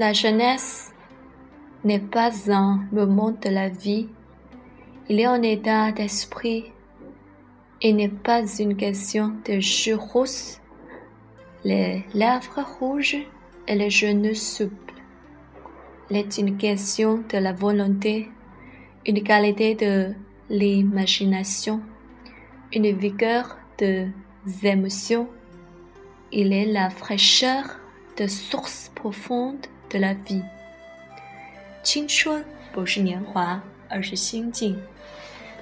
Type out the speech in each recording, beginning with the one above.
La jeunesse n'est pas un moment de la vie, il est un état d'esprit et n'est pas une question de jeu rousse, les lèvres rouges et les genoux souples. Il est une question de la volonté, une qualité de l'imagination, une vigueur des émotions. Il est la fraîcheur de source profonde de la vie。青春不是年华，而是心境；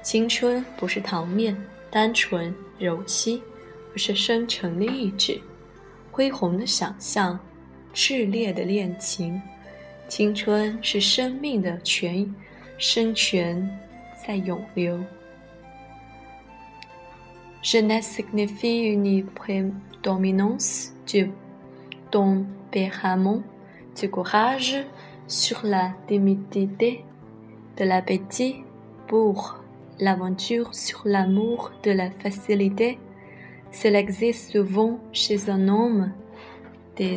青春不是糖面、单纯、柔膝，不是深沉的意志、恢宏的想象、炽烈的恋情。青春是生命的泉，生泉在涌流。genesis nifi une prédominance du don Béhamon. Du courage sur la timidité, de l'appétit pour l'aventure sur l'amour de la facilité. Cela existe souvent chez un homme de,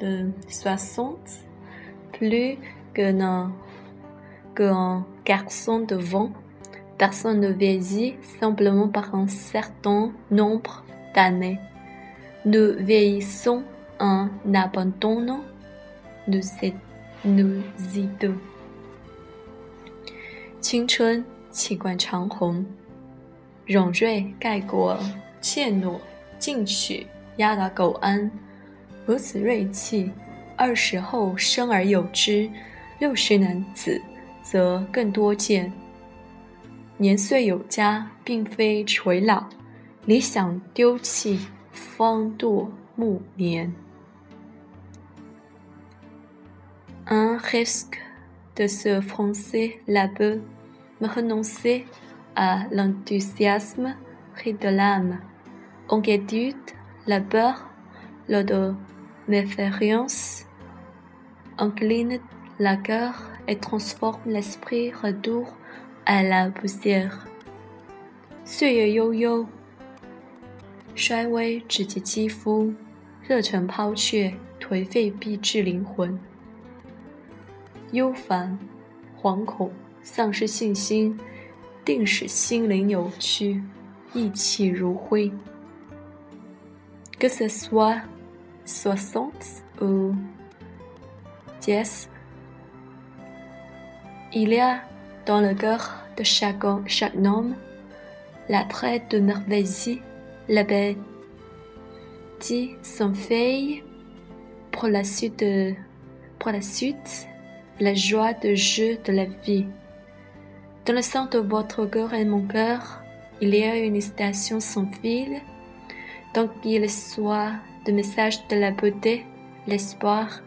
de 60 plus qu'un garçon de 20 personne ne vieillit simplement par un certain nombre d'années. Nous vieillissons en abandonnant nos, nos idées. 青春气贯长虹，勇锐盖过怯懦，进取压倒苟安。如此锐气，二十后生而有之，六十男子则更多见。年岁有加，并非垂老；理想丢弃，方堕暮年。Un risque de se froncer la peau, me renoncer à l'enthousiasme pris de l'âme, inquiétude, la peur, l'odeur, méfiance, incline la cœur et transforme l'esprit retour à la poussière。岁月悠悠，衰微直击肌肤，热忱抛却，颓废逼至灵魂。 忧烦、惶恐、丧失信心，定使心灵扭曲，意气如灰。Que ce soit soixante ou dix, il y a dans le cœur de chaque, chaque homme la traite de merveille, la bête dit son feuille pour la suite, de, pour la suite, la joie de jeu de la vie. Dans le centre de votre cœur et mon cœur, il y a une station sans fil, donc il soit de message de la beauté, l'espoir,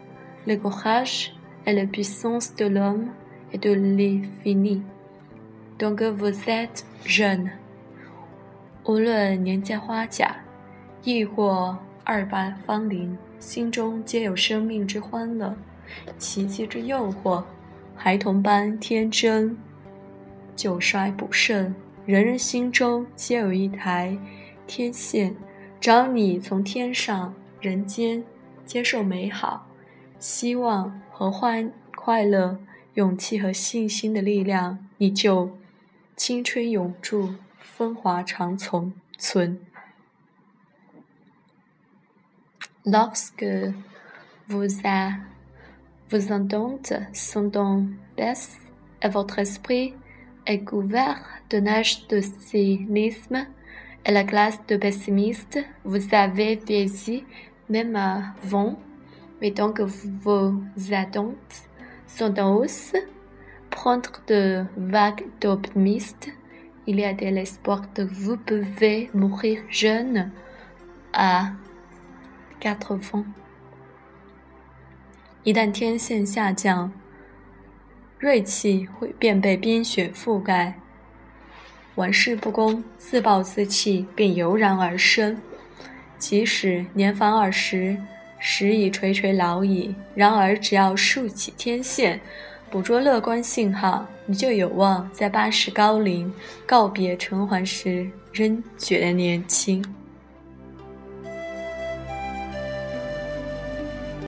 le courage et la puissance de l'homme et de l'infini. Donc vous êtes jeune. 无论年届花甲，亦或二八芳龄，心中皆有生命之欢乐， 奇迹之诱惑，孩童般天真。久衰不盛，人人心中皆有一台天线，只要你从天上人间接受美好、希望和欢快乐。勇气和信心的力量，你就青春永驻，风华长存。存。Lorsque vous a, vous entendez son don baisse et votre esprit est couvert de nage de cynisme et la classe de pessimistes, vous avez vieilli même avant, mais donc vos attentes sont en hausse, prendre de vagues d'optimistes, il y a de l'espoir que vous pouvez mourir jeune à quatre vents. 一旦天线下降，锐气会便被冰雪覆盖，玩世不恭、自暴自弃便油然而生。即使年方二十，时已垂垂老矣，然而只要竖起天线，捕捉乐观信号，你就有望在八十高龄告别尘寰时，仍觉得年轻。